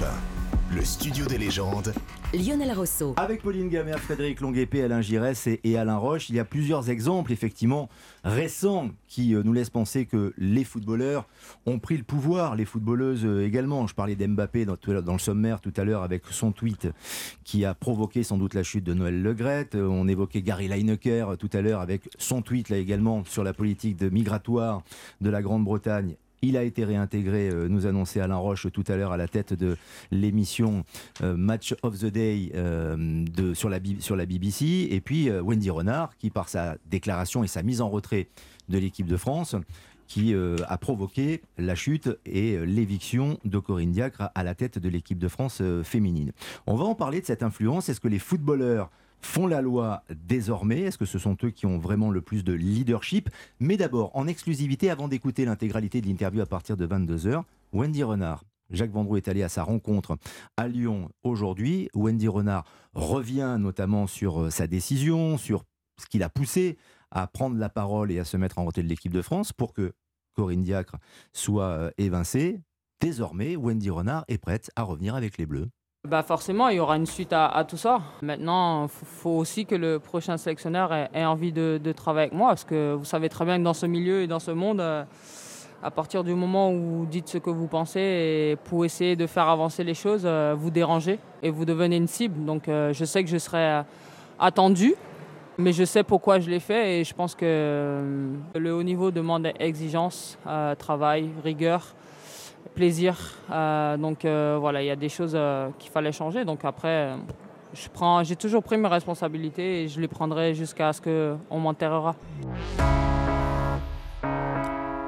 Europe 1, le studio des légendes. Lionel Rosso. Avec Pauline Gamère, Frédéric Longuepé, Alain Giresse et, et Alain Roche, il y a plusieurs exemples effectivement récents qui euh, nous laissent penser que les footballeurs ont pris le pouvoir, les footballeuses euh, également. Je parlais d'Mbappé dans, le sommaire tout à l'heure avec son tweet qui a provoqué sans doute la chute de Noël Legrette. Euh, On évoquait Gary Lineker tout à l'heure avec son tweet là également sur la politique de migratoire de la Grande-Bretagne. Il a été réintégré, euh, nous annonçait Alain Roche tout à l'heure à la tête de l'émission euh, Match of the Day euh, sur, la, BBC. Et puis Wendy Renard, qui par sa déclaration et sa mise en retrait de l'équipe de France, qui a provoqué la chute et l'éviction de Corinne Diacre à, la tête de l'équipe de France féminine. On va en parler de cette influence. Est-ce que les footballeurs font la loi désormais Est-ce que ce sont eux qui ont vraiment le plus de leadership? Mais d'abord, en exclusivité, avant d'écouter l'intégralité de l'interview à partir de 22h, Wendy Renard. Jacques Vendroux est allé à sa rencontre à Lyon aujourd'hui. Wendy Renard revient notamment sur euh, sa décision, sur ce qui l'a poussé à prendre la parole et à se mettre en retrait de l'équipe de France pour que Corinne Diacre soit euh, évincée. Désormais, Wendy Renard est prête à revenir avec les Bleus. Bah forcément, il y aura une suite à, tout ça. Maintenant, il faut aussi que le prochain sélectionneur ait, envie de, travailler avec moi, parce que vous savez très bien que dans ce milieu et dans ce monde, euh, à partir du moment où vous dites ce que vous pensez et pour essayer de faire avancer les choses, euh, vous dérangez et vous devenez une cible. Donc euh, je sais que je serai attendu, mais je sais pourquoi je l'ai fait et je pense que le haut niveau demande exigence, travail, rigueur plaisir. Euh, donc euh, voilà, il y a des choses euh, qu'il fallait changer. Donc après, je j'ai toujours pris mes responsabilités et je les prendrai jusqu'à ce qu'on m'enterrera.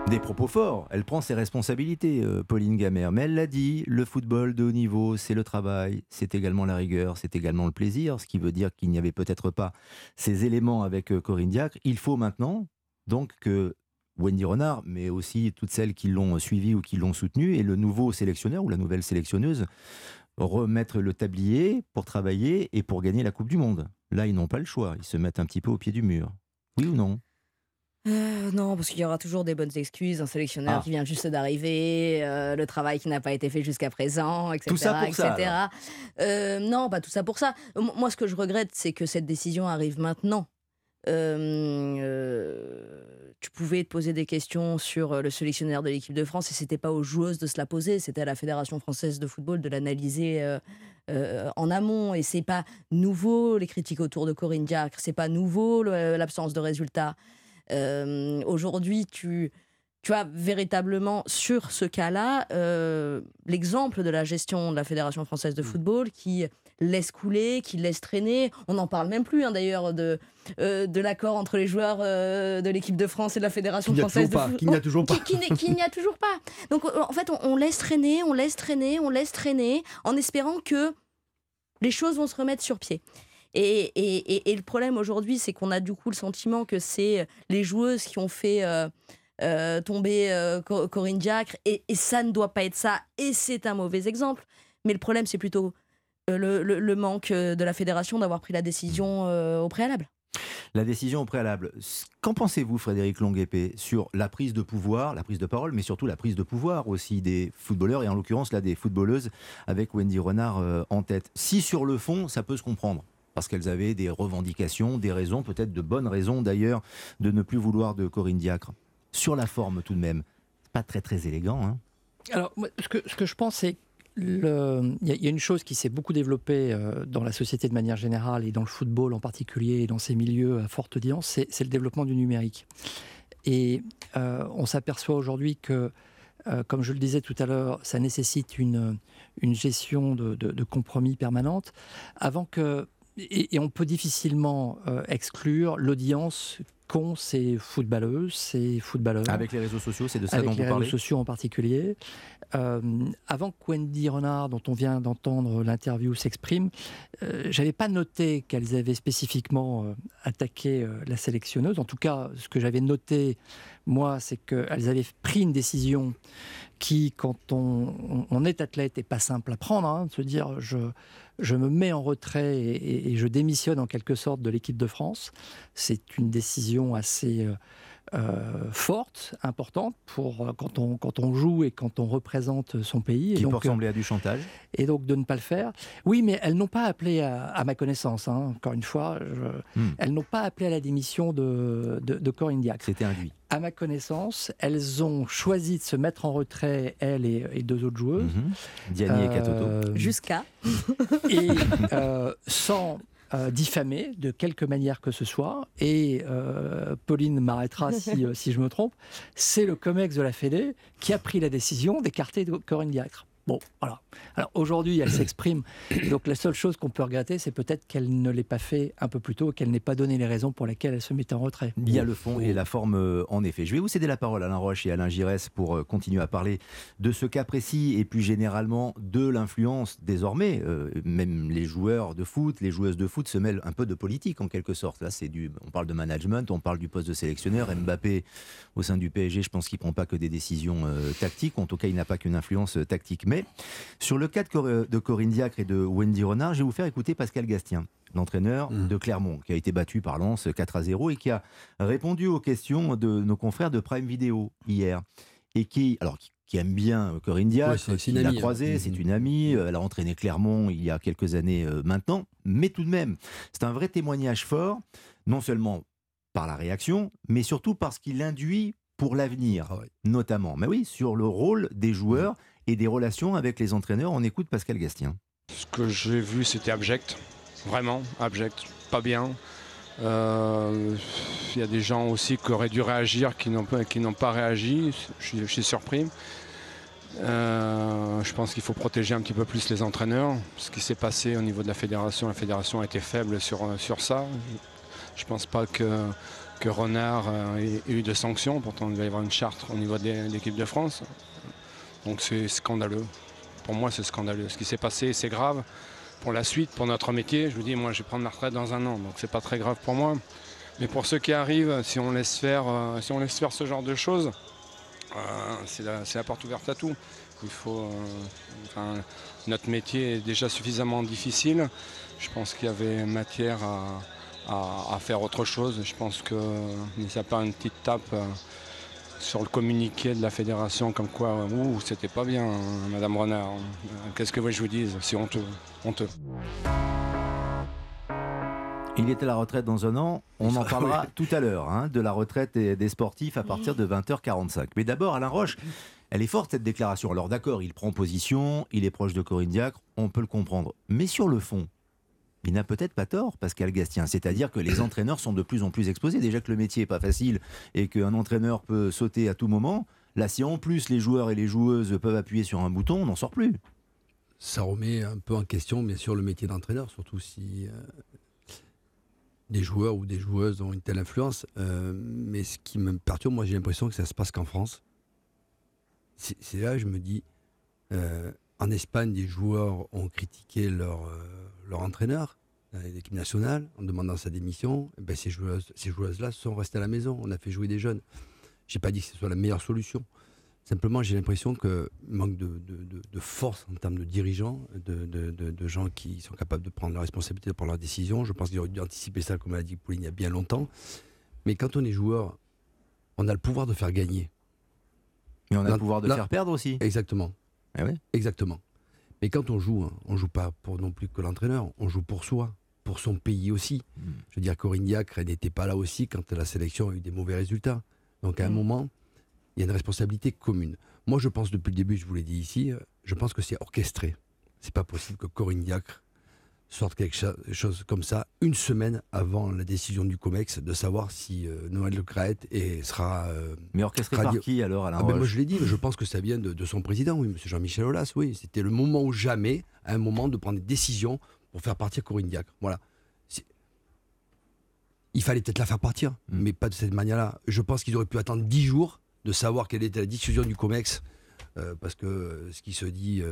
Des propos forts, elle prend ses responsabilités, Pauline Gamère. Mais elle l'a dit, le football de haut niveau, c'est le travail, c'est également la rigueur, c'est également le plaisir, ce qui veut dire qu'il n'y avait peut-être pas ces éléments avec Corinne Diacre. Il faut maintenant donc que Wendy Renard, mais aussi toutes celles qui l'ont suivi ou qui l'ont soutenu, et le nouveau sélectionneur ou la nouvelle sélectionneuse, remettre le tablier pour travailler et pour gagner la Coupe du Monde. Là, ils n'ont pas le choix, ils se mettent un petit peu au pied du mur. Oui ou non? Euh, non, parce qu'il y aura toujours des bonnes excuses, un sélectionneur Ah. qui vient juste d'arriver, euh, le travail qui n'a pas été fait jusqu'à présent, etc. Tout ça pour ça, etc. Euh, non, pas tout ça pour ça. Moi, ce que je regrette, c'est que cette décision arrive maintenant. Euh, tu pouvais te poser des questions sur euh, le sélectionneur de l'équipe de France et c'était pas aux joueuses de se la poser, c'était à la Fédération française de football de l'analyser euh, euh, en amont. Et c'est pas nouveau les critiques autour de Corinne Diacre, c'est pas nouveau l'absence de résultats. Euh, Aujourd'hui, tu, tu as véritablement sur ce cas-là l'exemple de la gestion de la Fédération française de football qui laisse couler, qui laisse traîner. On n'en parle même plus hein, d'ailleurs de, euh, de l'accord entre les joueurs euh, de l'équipe de France et de la Fédération française de football. qu'il n'y a toujours pas. Qu'il n'y a toujours pas. Donc euh, en fait, on, on laisse traîner, on laisse traîner, on laisse traîner, en espérant que les choses vont se remettre sur pied. Et, et- et- et le problème aujourd'hui, c'est qu'on a du coup le sentiment que c'est les joueuses qui ont fait euh, euh, tomber euh, Co- Corinne Diacre, et, et ça ne doit pas être ça, et c'est un mauvais exemple. Mais le problème, c'est plutôt le, le- le manque euh, de la fédération d'avoir pris la décision euh, au préalable. La décision au préalable. Qu'en pensez-vous, Frédéric Longuepé, sur la prise de pouvoir, la prise de parole, mais surtout la prise de pouvoir aussi des footballeurs, et en l'occurrence là des footballeuses avec Wendy Renard euh, en tête? Si sur le fond, ça peut se comprendre, parce qu'elles avaient des revendications, des raisons, peut-être de bonnes raisons d'ailleurs, de ne plus vouloir de Corinne Diacre. Sur la forme tout de même, c'est pas très très élégant. Hein Alors, moi, ce, que, ce que je pense, c'est il y, a- une chose qui s'est beaucoup développée euh, dans la société de manière générale et dans le football en particulier et dans ces milieux à forte audience, c'est le développement du numérique. Et euh, on s'aperçoit aujourd'hui que, euh, comme je le disais tout à l'heure, ça nécessite une, une gestion de, compromis permanente avant que. Et, et on peut difficilement exclure l'audience qu'ont ces footballeuses, ces footballeurs Avec les réseaux sociaux, c'est de ça avec dont les vous parlez réseaux sociaux en particulier. Euh, avant que Wendy Renard, dont on vient d'entendre l'interview, s'exprime, euh, j'avais pas noté qu'elles avaient spécifiquement euh, attaqué euh, la sélectionneuse. En tout cas, ce que j'avais noté, moi, c'est qu'elles avaient pris une décision qui, quand on, on- on est athlète, est pas simple à prendre, hein, de se dire je, je me mets en retrait et, et- et je démissionne en quelque sorte de l'équipe de France. C'est une décision assez euh, forte, importante pour quand on, quand on joue et quand on représente son pays. Qui et donc, peut ressembler à du chantage. Et donc de ne pas le faire. Oui, mais elles n'ont pas appelé à, ma connaissance, hein, encore une fois, je, hmm. elles n'ont pas appelé à la démission de, de, de Corinne Diacre. C'était induit à ma connaissance, elles ont choisi de se mettre en retrait, elles et, deux autres joueuses. Mhm. Diani et Katoto. Euh, Jusqu'à. Et euh, sans euh, diffamer de quelque manière que ce soit. Et Pauline m'arrêtera si, si, je me trompe. C'est le COMEX de la Fédé qui a pris la décision d'écarter Corinne Diacre. Bon, voilà. Alors aujourd'hui, elle s'exprime. Donc la seule chose qu'on peut regretter, c'est peut-être qu'elle ne l'ait pas fait un peu plus tôt, qu'elle n'ait pas donné les raisons pour lesquelles elle se mettait en retrait. Il y a le fond et la forme, euh, en effet. Je vais vous céder la parole, Alain Roche et Alain Giresse, pour euh, continuer à parler de ce cas précis et plus généralement de l'influence désormais. Euh, même les joueurs de foot, les joueuses de foot se mêlent un peu de politique en quelque sorte. Là, c'est du, on parle de management, on parle du poste de sélectionneur. Mbappé, au sein du PSG, je pense qu'il prend pas que des décisions tactiques. En tout cas, il n'a pas qu'une influence tactique. Mais sur le cas de, Corinne Diacre et de Wendy Renard, je vais vous faire écouter Pascal Gastien, l'entraîneur mmh. de Clermont, qui a été battu par Lens 4 à 0 et qui a répondu aux questions de nos confrères de Prime Video hier. Et qui, alors, qui, aime bien Corinne Diacre, qui l'a croisée, hein. c'est une amie, mmh. elle a entraîné Clermont il y a quelques années euh, maintenant, mais tout de même, c'est un vrai témoignage fort, non seulement par la réaction, mais surtout parce qu'il induit pour l'avenir, ah notamment. Mais oui, sur le rôle des joueurs et des relations avec les entraîneurs. On écoute Pascal Gastien. Ce que j'ai vu, c'était abject. Vraiment, abject. Pas bien. Euh, il y a des gens aussi qui auraient dû réagir, qui n'ont pas, réagi. Je, suis surpris. Euh, je pense qu'il faut protéger un petit peu plus les entraîneurs. Ce qui s'est passé au niveau de la fédération, la fédération a été faible sur, ça. Je ne pense pas que, que Renard ait eu de sanctions. Pourtant, il va y avoir une charte au niveau de l'équipe de France. Donc c'est scandaleux. Pour moi, c'est scandaleux. Ce qui s'est passé, c'est grave. Pour la suite, pour notre métier, je vous dis, moi, je vais prendre ma retraite dans un an, donc c'est pas très grave pour moi. Mais pour ceux qui arrivent, si on laisse faire, euh, ce genre de choses, euh, c'est la, porte ouverte à tout. Euh, notre métier est déjà suffisamment difficile. Je pense qu'il y avait matière à, faire autre chose. Je pense que, n'y a pas une petite tape sur le communiqué de la fédération comme quoi ouh, c'était pas bien, hein, Madame Renard. Qu'est-ce que vous je vous dise C'est honteux. honteux. Il est à la retraite dans un an. On en parlera tout à l'heure hein, de la retraite des sportifs à partir de 20h45. Mais d'abord, Alain Roche, elle est forte cette déclaration. Alors d'accord, il prend position, il est proche de Corinne Diacre, on peut le comprendre. Mais sur le fond, il n'a peut-être pas tort, Pascal Gastien. C'est-à-dire que les entraîneurs sont de plus en plus exposés. Déjà que le métier n'est pas facile et qu'un entraîneur peut sauter à tout moment. Là, si en plus les joueurs et les joueuses peuvent appuyer sur un bouton, on n'en sort plus. Ça remet un peu en question, bien sûr, le métier d'entraîneur, surtout si euh, des joueurs ou des joueuses ont une telle influence. Euh, mais ce qui me perturbe, moi, j'ai l'impression que ça se passe qu'en France. C'est là je me dis, euh, en Espagne, des joueurs ont critiqué leur, leur entraîneur, l'équipe nationale, en demandant sa démission. Eh ben, ces joueuses-là ces joueuses sont restées à la maison. On a fait jouer des jeunes. Je n'ai pas dit que ce soit la meilleure solution. Simplement, j'ai l'impression qu'il manque de, de, force en termes de dirigeants, de, gens qui sont capables de prendre la responsabilité, de prendre leurs décisions. Je pense qu'ils auraient dû anticiper ça, comme l'a dit Pauline, il y a bien longtemps. Mais quand on est joueur, on a le pouvoir de faire gagner. Mais on a le pouvoir de faire perdre aussi. Exactement. Ah Exactement. Mais quand on joue, hein, on joue pas pour non plus que l'entraîneur, on joue pour soi, pour son pays aussi. Hmm. Je veux dire, Corinne Diacre, elle n'était pas là aussi quand la sélection a eu des mauvais résultats. Donc à un hmm. moment, il y a une responsabilité commune. Moi, je pense depuis le début, je vous l'ai dit ici, euh, je pense que c'est orchestré. C'est pas possible que Corinne Diacre sorte quelque chose comme ça une semaine avant la décision du COMEX de savoir si euh, Noël Le Crête et sera. Euh, mais orchestré par qui alors Alain ah ben, Moi je l'ai dit, je pense que ça vient de, son président, oui, M. Jean-Michel Aulas. Oui, c'était le moment ou jamais, à un moment, de prendre des décisions pour faire partir Corinne Diacre. Voilà. Il fallait peut-être la faire partir, mm. mais pas de cette manière-là. Je pense qu'ils auraient pu attendre 10 jours de savoir quelle était la décision du COMEX. Euh, parce que ce qui se dit,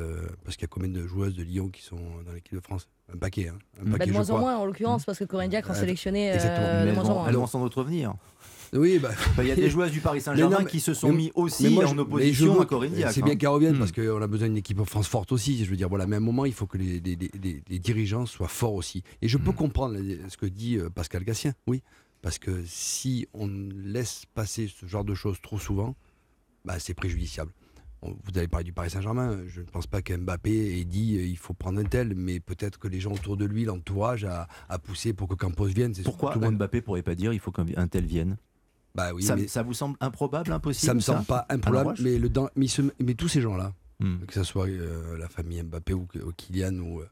parce qu'il y a combien de joueuses de Lyon qui sont dans l'équipe de France? Un paquet. Hein. Un bah, de moins en moins en l'occurrence, parce que Corinne Diacre en sélectionné euh, de moins en moins. Elle en notre venir. Oui, bah. il y a des joueuses du Paris Saint-Germain qui se sont mis aussi en opposition à Corinne Diacre. C'est bien hein. qu'elle revienne hmm. parce qu'on a besoin d'une équipe en France forte aussi. Je veux dire, voilà, mais à un moment, il faut que les, dirigeants soient forts aussi. Et je peux hmm. comprendre ce que dit euh, Pascal Gassien, oui. Parce que si on laisse passer ce genre de choses trop souvent, bah, c'est préjudiciable. Vous avez parlé du Paris Saint-Germain. Je ne pense pas qu'Mbappé ait dit euh, il faut prendre un tel, mais peut-être que les gens autour de lui, l'entourage, a, a poussé pour que Campos vienne. C'est Pourquoi tout Mbappé pourrait pas dire il faut qu'un tel vienne? Bah oui, ça, mais ça vous semble improbable, impossible ça me semble pas improbable. Mais, le, dans- mais, ce- mais tous ces gens-là, Hmm. que ce soit euh, la famille Mbappé ou, ou Kylian, ou, euh,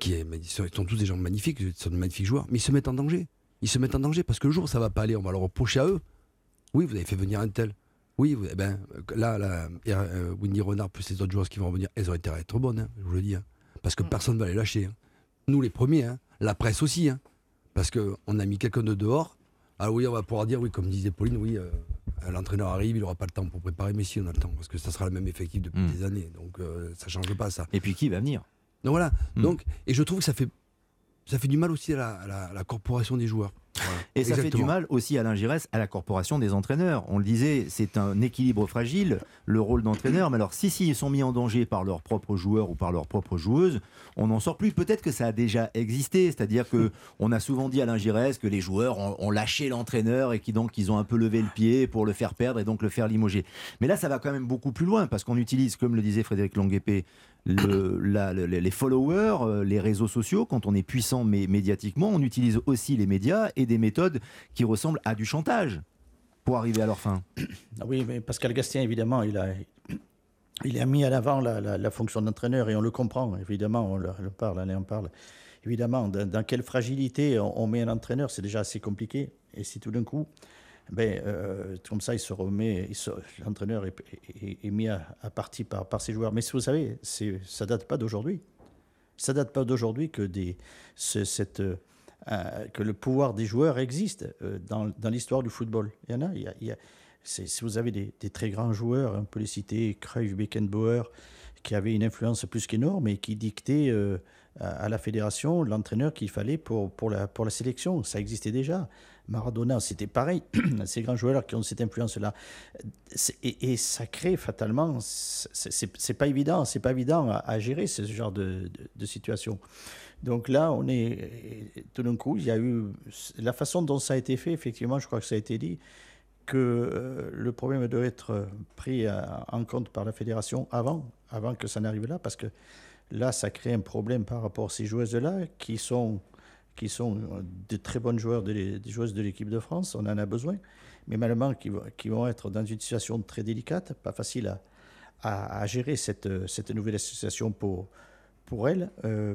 qui est, ils sont tous des gens magnifiques, ils sont de magnifiques joueurs, mais ils se mettent en danger. Ils se mettent en danger parce que le jour ça va pas aller, on va leur reprocher à eux. Oui, vous avez fait venir un tel. Oui, eh ben, là, là euh, Winnie Renard plus les autres joueurs qui vont revenir, elles ont intérêt à être bonnes, hein, je vous le dis. hein. parce que personne ne va les lâcher. hein. Nous, les premiers, la presse aussi. hein, parce qu'on a mis quelqu'un de dehors. Ah oui, on va pouvoir dire, oui, comme disait Pauline, oui, euh, l'entraîneur arrive, il n'aura pas le temps pour préparer, mais si, on a le temps, parce que ça sera le même effectif depuis Mm. des années. Donc, euh, ça ne change pas, ça. Et puis qui va venir? Donc voilà. Mm. Donc, et je trouve que ça fait, ça fait du mal aussi à la, à la- à la corporation des joueurs. Voilà. Et ça fait du mal aussi, Alain Giresse, à la corporation des entraîneurs. On le disait, c'est un équilibre fragile, le rôle d'entraîneur. Mais alors, si, si ils sont mis en danger par leurs propres joueurs ou par leurs propres joueuses, on n'en sort plus. Peut-être que ça a déjà existé. C'est-à-dire que on a souvent dit à Alain Giresse que les joueurs ont, ont lâché l'entraîneur et qui donc ils ont un peu levé le pied pour le faire perdre et donc le faire limoger. Mais là, ça va quand même beaucoup plus loin parce qu'on utilise, comme le disait Frédéric Longuepé, les followers, euh, les réseaux sociaux, quand on est puissant mé- médiatiquement, on utilise aussi les médias et des méthodes qui ressemblent à du chantage pour arriver à leur fin. Ah Oui, mais Pascal Gastien, évidemment, il a, il a mis à l'avant la, fonction d'entraîneur et on le comprend, évidemment, on le, le parle, on en parle. Évidemment, dans, quelle fragilité on, on met un entraîneur, c'est déjà assez compliqué. Et si tout d'un coup, ben, euh, comme ça, il se remet, l'entraîneur est, mis à, partie par, par ses joueurs. Mais vous savez, ça date pas d'aujourd'hui. Ça date pas d'aujourd'hui que, euh, le pouvoir des joueurs existe euh, dans, l'histoire du football. Il y en a. Si vous avez des, très grands joueurs, on peut les citer, Cruyff, Beckenbauer, qui avaient une influence plus qu'énorme et qui dictaient à, la fédération l'entraîneur qu'il fallait pour, pour, la, pour la sélection. Ça existait déjà. Maradona, c'était pareil. Ces grands joueurs qui ont cette influence-là. Et, ça crée fatalement. C'est pas évident. C'est pas évident à, gérer ce genre de, de- situation. Donc là, on est tout d'un coup, il y a eu la façon dont ça a été fait. Effectivement, je crois que ça a été dit que euh, le problème doit être pris en compte par la fédération avant, avant que ça n'arrive là, parce que là, ça crée un problème par rapport à ces joueuses-là qui sont, qui sont de très bonnes joueurs des joueuses de l'équipe de France. On en a besoin, mais malheureusement, qui, vont- être dans une situation très délicate, pas facile à, gérer cette, cette nouvelle association pour, pour elles. Euh,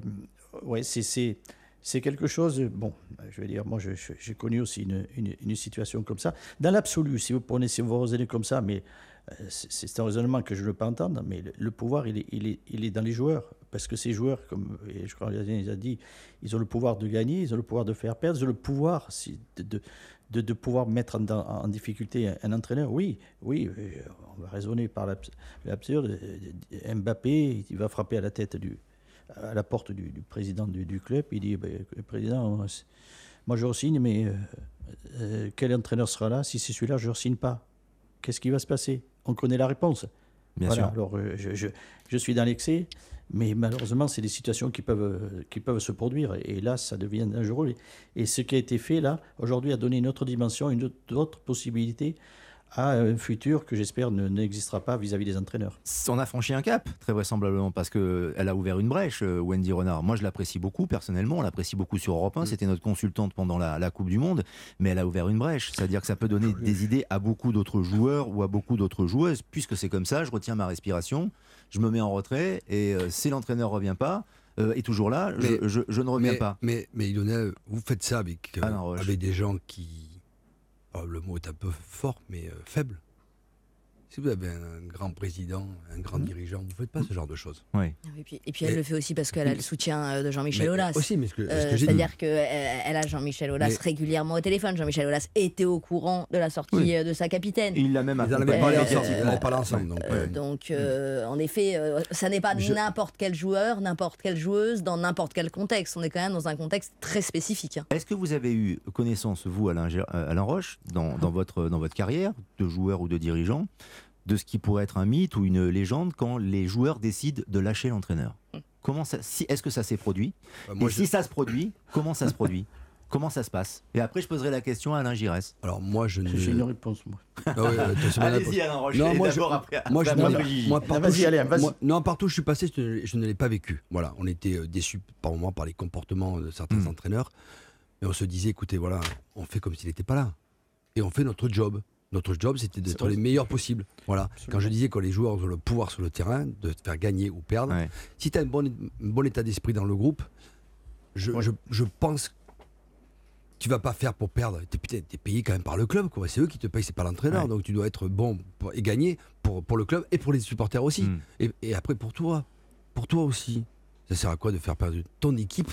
ouais, c'est- c'est quelque chose, bon, je vais dire, moi j'ai connu aussi une, situation comme ça. Dans l'absolu, si vous prenez, si vous raisonnez comme ça, mais euh, c'est un raisonnement que je ne veux pas entendre, mais le, pouvoir, il est, dans les joueurs. Parce que ces joueurs, comme et je crois qu'il a dit, ils ont le pouvoir de gagner, ils ont le pouvoir de faire perdre, ils ont le pouvoir de, pouvoir mettre en, difficulté un, un entraîneur. Oui, oui, euh, on va raisonner par l'abs- l'absurde. Euh, Mbappé, il va frapper à la tête du, à la porte du, du président du, du club. Il dit ben, Président, moi, c'est- moi je re-signe, mais euh, euh, quel entraîneur sera là Si c'est celui-là, je ne re-signe pas? Qu'est-ce qui va se passer? On connaît la réponse. Bien voilà, sûr. alors euh, je, je- je suis dans l'excès, mais malheureusement, c'est des situations qui peuvent, euh, qui peuvent se produire. Et là, ça devient dangereux. Et, et ce qui a été fait là, aujourd'hui, a donné une autre dimension, une autre, autre possibilité à un futur que j'espère ne- n'existera pas vis-à-vis des entraîneurs. On a franchi un cap, très vraisemblablement, parce qu'elle a ouvert une brèche, euh, Wendy Renard. Moi, je l'apprécie beaucoup, personnellement. On l'apprécie beaucoup sur Europe 1. C'était notre consultante pendant la, la Coupe du Monde. Mais elle a ouvert une brèche. C'est-à-dire que ça peut donner des idées à beaucoup d'autres joueurs ou à beaucoup d'autres joueuses. Puisque c'est comme ça, je retiens ma respiration, je me mets en retrait, et euh, si l'entraîneur ne revient pas, euh, est toujours là, je- Mais- je, je ne reviens mais, pas. Mais, mais Lionel, vous faites ça avec, euh, Roche. avec des gens qui. Oh, le mot est un peu fort, mais euh, faible. Si vous avez un, grand président, un grand Mhm. dirigeant, vous ne faites pas ce genre de choses. Oui. Et puis, et puis elle Mais- le fait aussi parce qu'elle a le soutien euh, de Jean-Michel Mais- Aulas. Aussi, mais ce que, ce Euh, que j'ai dit. C'est-à-dire qu'elle a Jean-Michel Aulas Mais- régulièrement au téléphone. Jean-Michel Aulas était au courant de la sortie Oui. euh, de sa capitaine. Il l'a même Ils en avaient accompagné parlé euh, ensemble. Ils en médiatiquement. parlé ensemble. donc, Euh, ouais. donc, euh, en effet, euh, ça n'est pas Je- n'importe quel joueur, n'importe quelle joueuse, dans n'importe quel contexte. On est quand même dans un contexte très spécifique. hein. Est-ce que vous avez eu connaissance, vous, Alain, euh, Roche, dans, dans votre, dans votre carrière de joueur ou de dirigeant, de ce qui pourrait être un mythe ou une légende quand les joueurs décident de lâcher l'entraîneur Comment ça, si, Est-ce que ça s'est produit Bah, moi, Et je- si ça se produit, comment ça se produit? Comment ça se passe? Et après, je poserai la question à Alain Giresse. Alors moi, je ne. J'ai une réponse, moi. Ah Allez-y, Alain. Non, et moi, je- après. moi, je, moi, partout, vas-y, je- allez, vas-y. moi- non, partout où je suis passé, je, ne- l'ai pas vécu. Voilà, on était euh, déçus par moments par les comportements de certains Mm. entraîneurs, mais on se disait, écoutez, voilà, on fait comme s'il n'était pas là, et on fait notre job. Notre job, c'était d'être les meilleurs possibles. Voilà. Absolument. Quand je disais que les joueurs ont le pouvoir sur le terrain de te faire gagner ou perdre, Ouais. si tu as un bon, un bon état d'esprit dans le groupe, je, Ouais. je, je pense que tu vas pas faire pour perdre. Tu es, payé quand même par le club. C'est eux qui te payent, c'est pas l'entraîneur. Ouais. Donc tu dois être bon pour- et gagner pour, pour le club et pour les supporters aussi. Mm. Et, et après pour toi. Pour toi aussi. Ça sert à quoi de faire perdre ton équipe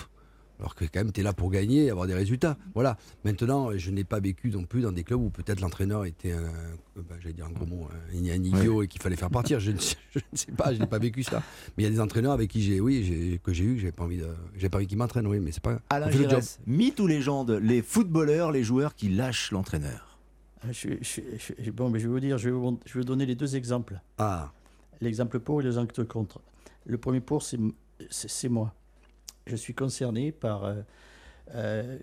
alors que quand même tu es là pour gagner et avoir des résultats. Voilà. Maintenant, je n'ai pas vécu non plus dans des clubs où peut-être l'entraîneur était un, euh, bah, j'allais dire un gros mot, un, un idiot et qu'il fallait faire partir. Je ne, sais, je ne sais pas, je n'ai pas vécu ça. Mais il y a des entraîneurs avec qui j'ai, oui, j'ai- que j'ai eu, que j'ai pas envie de, j'ai pas envie qu'ils m'entraînent, oui, mais c'est pas. Alain. Giresse, mythe ou légende Les footballeurs, les joueurs qui lâchent l'entraîneur. Je, je- je- bon, mais je vais vous dire, je vais vous, je vais vous donner les deux exemples. Ah, L'exemple pour et l'exemple contre. Le premier pour, c'est c'est- c'est moi. Je suis concerné par. euh, euh,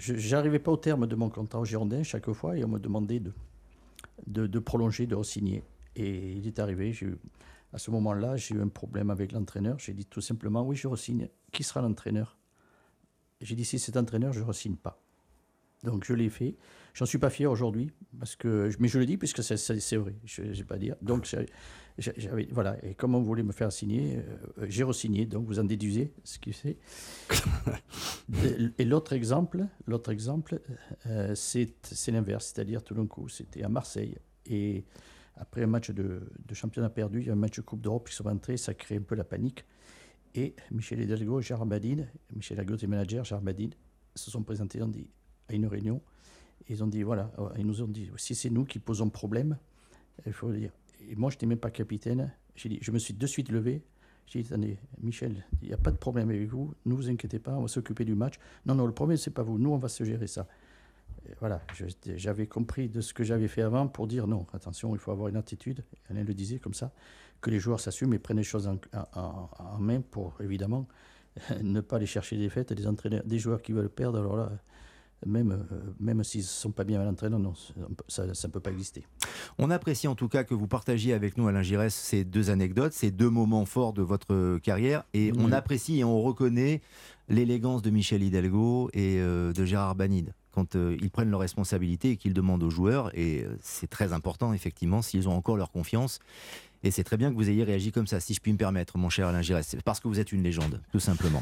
je n'arrivais pas au terme de mon contrat au Girondin chaque fois et on me demandait de, de, prolonger, de re-signer. Et il est arrivé, à ce moment-là, j'ai eu un problème avec l'entraîneur. J'ai dit tout simplement oui, je re-signe. Qui sera l'entraîneur? J'ai dit si c'est entraîneur, je ne re-signe pas. Donc je l'ai fait. J'en suis pas fier aujourd'hui, parce que, mais je le dis puisque c'est- vrai, je ne vais pas dire. Donc j'avais, voilà, et comme on voulait me faire signer, euh, j'ai re-signé, donc vous en déduisez ce qui c'est. et l'autre exemple, l'autre exemple euh, c'est c'est l'inverse, c'est-à-dire tout d'un coup, c'était à Marseille, et après un match de, de championnat perdu, il y a un match de Coupe d'Europe qui sont rentrés, ça crée un peu la panique. Et Michel Hidalgo et Gérard Badine, Michel Hidalgo était manager, Gérard Badine, se sont présentés on dit, à une réunion. Ils ont dit, voilà, ils nous ont dit, si c'est nous qui posons problème, il faut dire. Et moi, je n'étais même pas capitaine. J'ai dit, je me suis de suite levé. J'ai dit, attendez, Michel, il n'y a pas de problème avec vous. Ne vous inquiétez pas, on va s'occuper du match. Non, non, le problème, c'est pas vous. Nous, on va se gérer ça. Voilà, j'avais compris de ce que j'avais fait avant pour dire non, attention, il faut avoir une attitude. Alain le disait comme ça, que les joueurs s'assument et prennent les choses en main pour, évidemment, ne pas aller chercher des fêtes. Des, entraîneurs, des joueurs qui veulent perdre, alors là, même, euh, même s'ils ne sont pas bien à l'entraîneur, non, ça ne peut pas exister. On apprécie en tout cas que vous partagiez avec nous, Alain Giresse, ces deux anecdotes, ces deux moments forts de votre carrière. Et on apprécie et on reconnaît l'élégance de Michel Hidalgo et euh, de Gérard Banide quand euh, ils prennent leurs responsabilités et qu'ils demandent aux joueurs. Et c'est très important, effectivement, s'ils ont encore leur confiance. Et c'est très bien que vous ayez réagi comme ça, si je puis me permettre, mon cher Alain Giresse. Parce que vous êtes une légende, tout simplement.